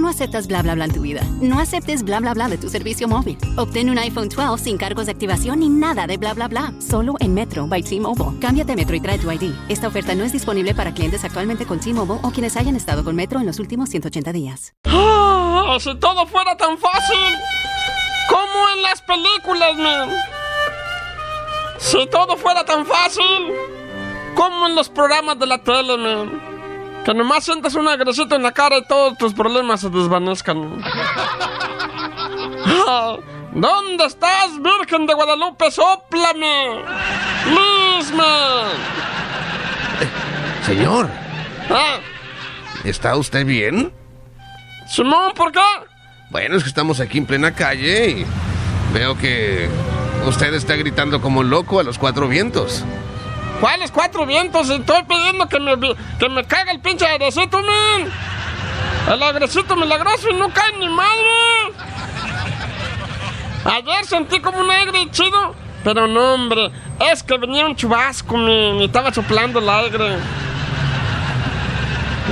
No aceptas bla bla bla en tu vida. No aceptes bla bla bla de tu servicio móvil. Obtén un iPhone 12 sin cargos de activación ni nada de bla bla bla. Solo en Metro by T-Mobile. Cámbiate Metro y trae tu ID. Esta oferta no es disponible para clientes actualmente con T-Mobile o quienes hayan estado con Metro en los últimos 180 días. Ah, si todo fuera tan fácil como en las películas, man. Si todo fuera tan fácil como en los programas de la tele, man. Que nomás sientas un agresito en la cara y todos tus problemas se desvanezcan. ¿Dónde estás, Virgen de Guadalupe? ¡Sóplame! ¡Lisman! Señor, Ah, ¿está usted bien? Simón, ¿por qué? Bueno, es que estamos aquí en plena calle y veo que usted está gritando como loco a los cuatro vientos. ¿Cuáles cuatro vientos? Estoy pidiendo que me, que me caiga el pinche agresito, man. El agresito milagroso y no cae ni madre. Ayer sentí como un aire chido, pero no, hombre. Es que venía un chubasco, man, y estaba soplando el aire.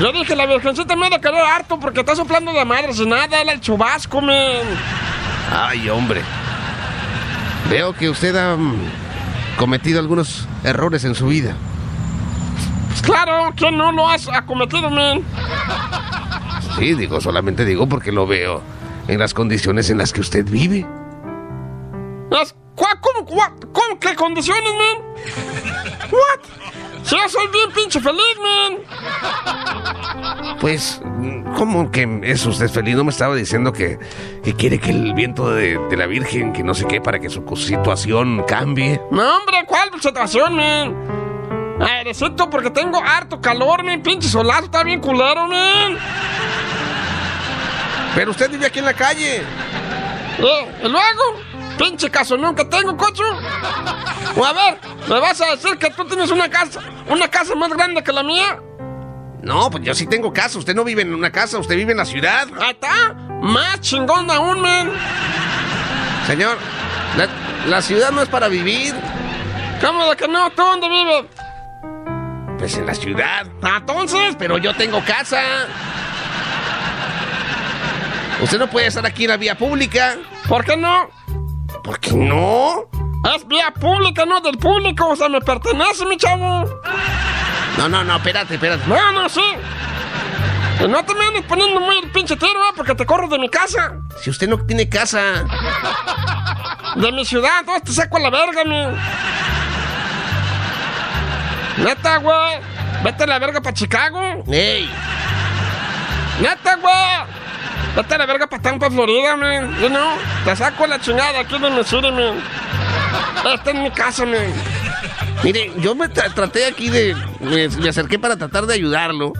Yo dije, la virgencita me ha de querer harto porque está soplando de madre sin nada, era el chubasco, man. Ay, hombre. Veo que usted ha cometido algunos errores en su vida. Pues claro, ¿quién no lo has acometido, man? Sí, digo, solamente digo porque lo veo en las condiciones en las que usted vive. Las- ¿Cuá- ¿Cómo, cuá- cómo, qué condiciones, man? What? Yo soy bien pinche feliz, man. Pues, ¿cómo que es usted feliz? No me estaba diciendo que, que quiere que el viento de, de la Virgen, que no sé qué, para que su situación cambie. No, hombre, ¿cuál situación, man? Airecito, porque tengo harto calor, man. Pinche solazo está bien culero, man. Pero usted vive aquí en la calle. Eh, ¿Y luego? Pinche caso nunca tengo, cocho. O a ver, ¿me vas a decir que tú tienes una casa, una casa más grande que la mía? No, pues yo sí tengo casa. Usted no vive en una casa, usted vive en la ciudad. Ahí está, más chingón aún, man. Señor, la, la ciudad no es para vivir. ¿Cómo de que no? ¿Tú dónde vives? Pues en la ciudad. Entonces, Pero yo tengo casa. Usted no puede estar aquí en la vía pública. ¿por qué no? ¿Por qué no? Es vía pública, no del público. O sea, me pertenece, mi chavo. No, no, no, espérate, espérate. No, no, sí. No te me andes poniendo muy el pinche tiro, ¿eh? Porque te corro de mi casa. Si usted no tiene casa. De mi ciudad. Todo te saco a la verga, mi. Neta, güey. Vete a la verga para Chicago. ¡Ey! Neta, güey. Vete a la verga para Tampa, Florida, man. You know? Te saco la chingada aquí de Missouri, man. Esta es mi casa, man. Mire, yo me tra- traté aquí de. Me, me acerqué para tratar de ayudarlo.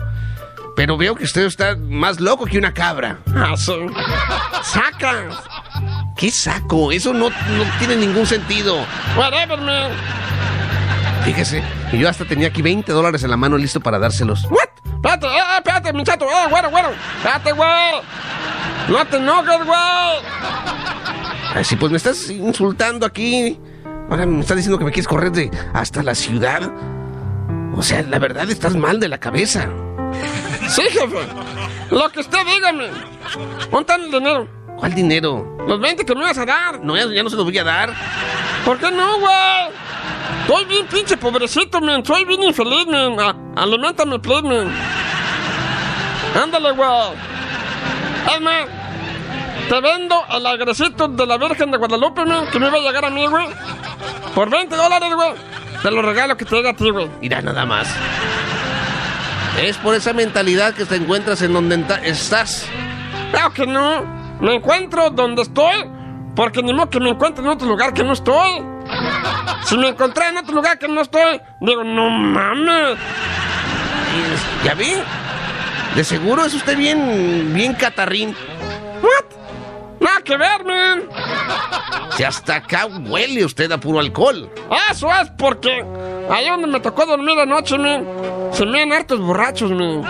Pero veo que usted está más loco que una cabra. Ah. Saca. ¿Qué saco? Eso no, no tiene ningún sentido. Whatever, man. Fíjese, yo hasta tenía aquí 20 dólares en la mano listo para dárselos. What? Espérate, eh, eh, espérate, mi chato. Eh, güero, güero. Espérate, güey. No te enojes, güey. Así pues me estás insultando aquí. Ahora me estás diciendo que me quieres correr de hasta la ciudad. O sea, la verdad estás mal de la cabeza. Sí, jefe. Lo que usted dígame. ¿Dónde el dinero? ¿Cuál dinero? Los 20 que me ibas a dar. No, ya, no se los voy a dar. ¿Por qué no, güey? Estoy bien pinche pobrecito, man. Soy bien infeliz, man. A- aliméntame, please, man. Ándale, güey. Es te vendo el agresito de la Virgen de Guadalupe, man, que me iba a llegar a mí, güey. Por 20 dólares, güey. Te lo regalo que te llega a ti, güey. Mira nada más. Es por esa mentalidad que te encuentras en donde estás. Claro que no. Me encuentro donde estoy, porque ni modo que me encuentre en otro lugar que no estoy. Si me encontré en otro lugar que no estoy, digo, no mames. ¿Ya vi? De seguro es usted bien, bien catarrín. What? Nada que ver, man. Si hasta acá huele usted a puro alcohol. Eso es porque ahí donde me tocó dormir anoche, man, se me han hartos borrachos, man.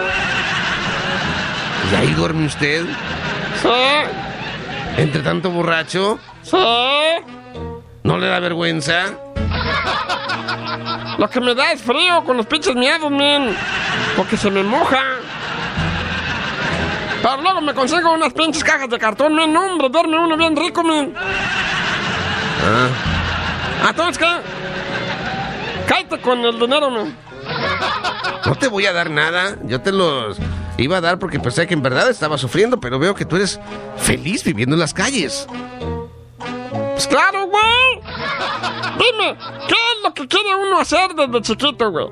Y ahí duerme usted. Sí, Entre tanto borracho, sí. ¿no le da vergüenza? Lo que me da es frío con los pinches miedos, men. Porque se me moja. Pero luego me consigo unas pinches cajas de cartón, men. No, hombre, duerme uno bien rico, men. Ah, ¿Entonces qué? Cállate con el dinero, men. no te voy a dar nada. Yo te los iba a dar porque pensé que en verdad estaba sufriendo, pero veo que tú eres feliz viviendo en las calles. Pues claro, güey. Dime, ¿qué es lo que quiere uno hacer desde chiquito, güey?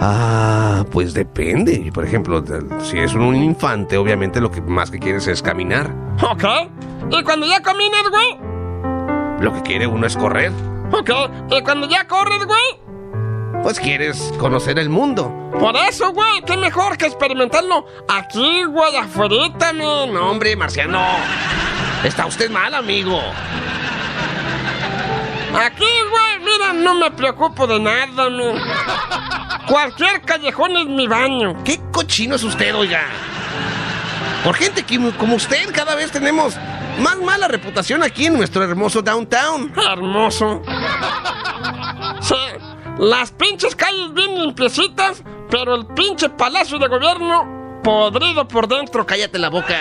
Ah, pues depende. Por ejemplo, si es un infante, obviamente lo que más que quieres es caminar. Ok. ¿Y cuando ya caminas, güey? Lo que quiere uno es correr. Ok. ¿Y cuando ya corres, güey? Pues quieres conocer el mundo. Por eso, güey, qué mejor que experimentarlo aquí, güey, afuera, men. No, hombre, Marciano. Está usted mal, amigo. Aquí, güey, mira, no me preocupo de nada, men. Cualquier callejón es mi baño. ¿Qué cochino es usted, oiga? Por gente que- como usted, cada vez tenemos más mala reputación aquí en nuestro hermoso downtown. Hermoso. Sí, las pinches calles bien limpiecitas, pero el pinche palacio de gobierno podrido por dentro. Cállate la boca.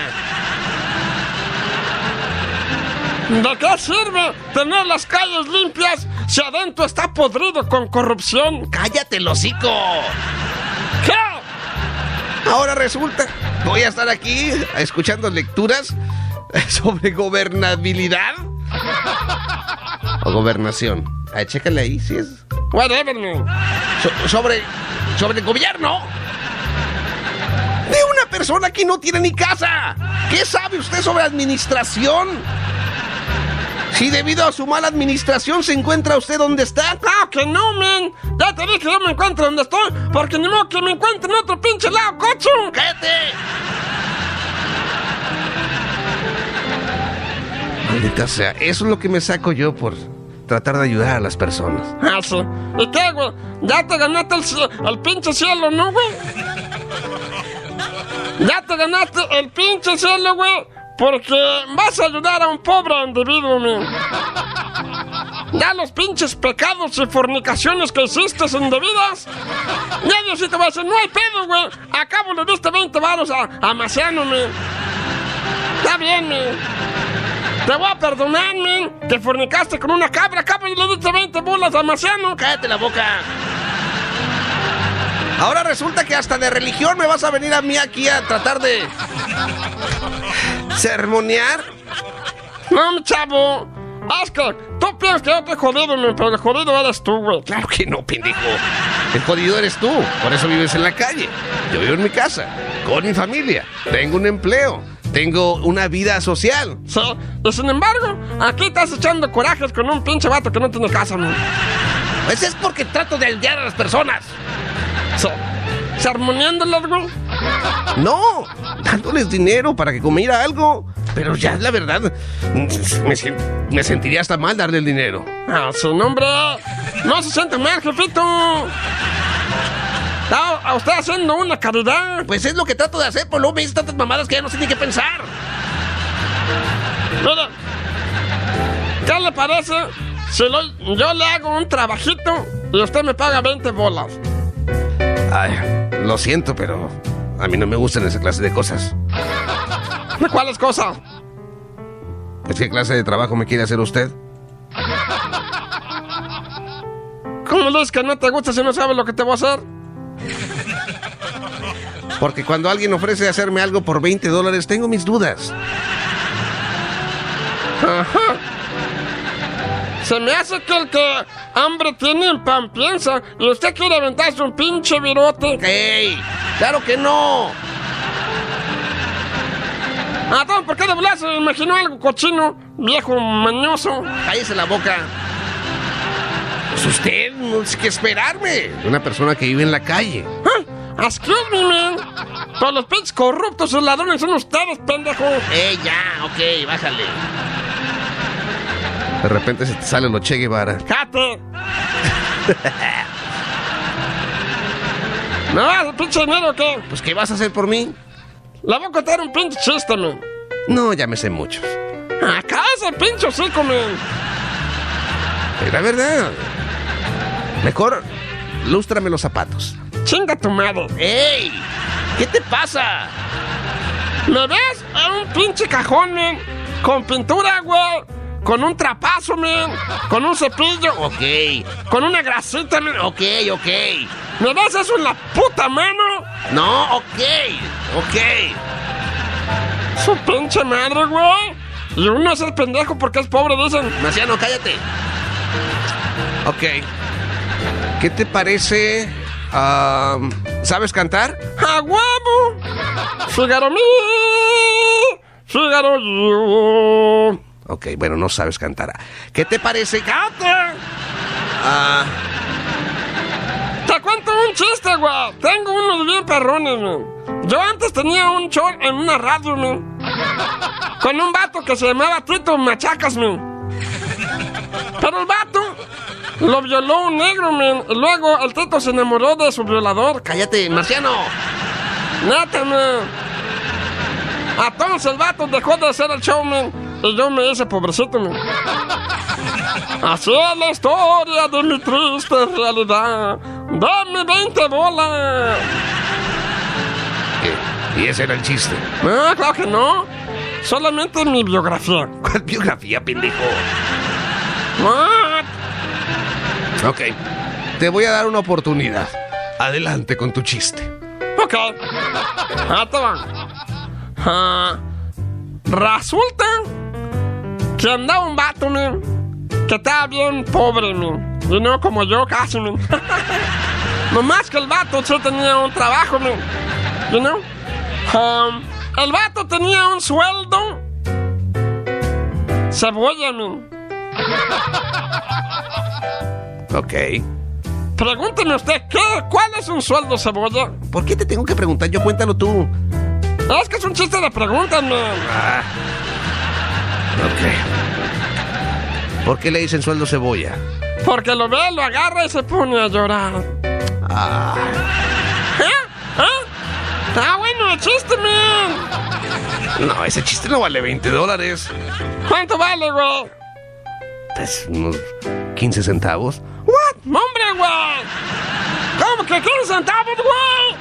¿De qué sirve tener las calles limpias si adentro está podrido con corrupción? Cállate el hocico. ¿Qué? Ahora resulta, voy a estar aquí escuchando lecturas sobre gobernabilidad o gobernación. Ay, chécale ahí, si es Whatever, so- sobre sobre el gobierno de una persona que no tiene ni casa. ¿Qué sabe usted sobre administración? Si debido a su mala administración se encuentra usted donde está. Claro que no, man. Ya te dije que yo me encuentro donde estoy, porque ni modo que me encuentre en otro pinche lado, cocho. ¡Cállate! Maldita sea, eso es lo que me saco yo por tratar de ayudar a las personas. Ah, sí. ¿Y qué, güey? Ya te ganaste el, el pinche cielo, ¿no, güey? Ya te ganaste el pinche cielo, güey, porque vas a ayudar a un pobre individuo, man. Ya los pinches pecados y fornicaciones que hiciste indebidas. Ya Diosito va a decir, no hay pedo, güey. Acabo le diste 20 varos a, a Maciano. Está bien, man. Te voy a perdonar, man. Que fornicaste con una cabra, acabo y le diste 20 bolas a Maciano. ¡Cállate la boca! Ahora resulta que hasta de religión me vas a venir a mí aquí a tratar de sermonear. No, mi chavo. Que tú piensas que yo te he jodido, pero el jodido eres tú, güey. Claro que no, pendejo. El jodido eres tú, por eso vives en la calle. Yo vivo en mi casa, con mi familia. Tengo un empleo, tengo una vida social. Sí, y sin embargo, aquí estás echando corajes con un pinche vato que no tiene casa, man. Pues es porque trato de ayudar a las personas. Sí. Sermoneándolas, güey. No, dándoles dinero para que comiera algo. Pero ya, la verdad, me, sentiría hasta mal darle el dinero. Ah, sí, no, hombre. No se siente mal, jefito. Está a usted haciendo una caridad. Pues es lo que trato de hacer, por luego me tantas mamadas que ya no sé ni qué pensar. ¿qué le parece lo- yo le hago un trabajito y usted me paga 20 bolas? Ay, lo siento, pero a mí no me gustan esa clase de cosas. ¿De cuáles cosas? Pues, ¿Qué clase de trabajo me quiere hacer usted? ¿Cómo le dices que no te gusta si no sabes lo que te voy a hacer? Porque cuando alguien ofrece hacerme algo por 20 dólares, tengo mis dudas. Se me hace que el que hambre tiene en pan piensa y usted quiere aventarse un pinche virote. ¡Ey! ¡Claro que no! Ah, ¿por qué de volar se imaginó algo cochino, viejo mañoso? ¡Cállese la boca! Pues usted, no sé qué esperarme. Una persona que vive en la calle. Ah, excuse me, man. Todos los pinches corruptos y ladrones son ustedes, pendejo. ¡Ey, ya! Ok, bájale. De repente se te sale lo Che Guevara. ¡Jate! ¿Me vas a pinche dinero o qué? Pues, ¿qué vas a hacer por mí? Le voy a contar un pinche chiste. No, ya me sé muchos. Acá ese pinche hocico, men. La verdad. Mejor, lústrame los zapatos. Chinga tu madre. ¡Ey! ¿Qué te pasa? ¿Me ves? En un pinche cajón, men. Con pintura, güey. Con un trapazo, men. Con un cepillo. Ok. Con una grasita, men. Ok, ok. ¿Me ves eso en la puta mano? No, ok. Ok. Su pinche madre, güey. Y uno es el pendejo porque es pobre, dicen. Marciano, cállate. Ok. ¿Qué te parece? ¿Sabes cantar? ¡A huevo! Fígaro mi. Fígaro yo. Ok, bueno, no sabes cantar. ¿Qué te parece? ¡Cate! Ah, Te cuento un chiste, güey. Tengo unos bien perrones, man. Yo antes tenía un show en una radio, man. Con un vato que se llamaba Tito Machacas, man. Pero el vato lo violó un negro, man. Y luego el Tito se enamoró de su violador. cállate, Marciano. Neta, man. Entonces el vato dejó de hacer el show, man. Y yo me hice pobrecito, man. Así es la historia de mi triste realidad. Dame 20 bolas. Eh, Y ese era el chiste. No, claro que no. Solamente mi biografía. ¿Cuál biografía, pendejo? What? Ok. Te voy a dar una oportunidad. Adelante con tu chiste. Ok. Ahí te va. Ah, resulta que andaba un vato, man, que estaba bien pobre, man. Y no como yo casi, man. Nomás que el vato sí tenía un trabajo, man. You know? Um, el vato tenía un sueldo. Cebolla, man. Ok. Pregúnteme usted, ¿qué, ¿cuál es un sueldo cebolla? ¿Por qué te tengo que preguntar yo? Cuéntalo tú. Es que es un chiste de preguntas, man. Ah. Ok. ¿Por qué le dicen sueldo cebolla? Porque lo ve, lo agarra y se pone a llorar. Ah. ¿Eh? ¿Eh? Ah, bueno, chiste, man. No, ese chiste no vale 20 dólares. ¿Cuánto vale, güey? Pues unos 15 centavos. ¿What? ¡Hombre, güey! ¿Cómo que 15 centavos, güey?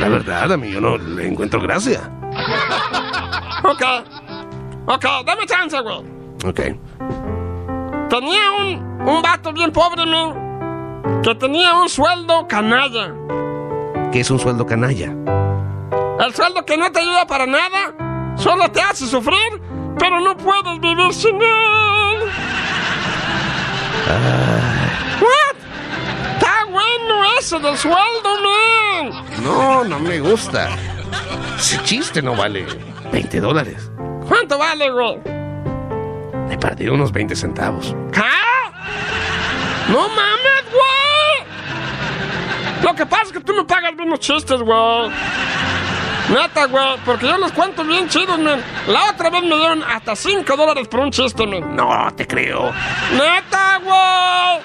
La verdad, a mí yo no le encuentro gracia. Ok. Ok, dame chance, güey. Ok. Tenía un, un vato bien pobre, man, que tenía un sueldo canalla. ¿Qué es un sueldo canalla? El sueldo que no te ayuda para nada, solo te hace sufrir, pero no puedes vivir sin él. What? Está bueno ese del sueldo, man. No, no me gusta. Ese chiste no vale 20 dólares. ¿Cuánto vale, güey? Me perdí unos 20 centavos. ¿Qué? ¡No mames, güey! Lo que pasa es que tú me pagas los chistes, güey. Neta, güey, porque yo los cuento bien chidos, man. La otra vez me dieron hasta 5 dólares por un chiste, man. No, te creo. ¡Neta, güey!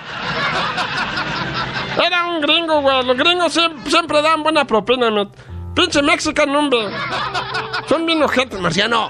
Era un gringo, güey. Los gringos siempre, siempre dan buena propina, man. Pinche Mexican, hombre. Son bien ojetes, Marciano.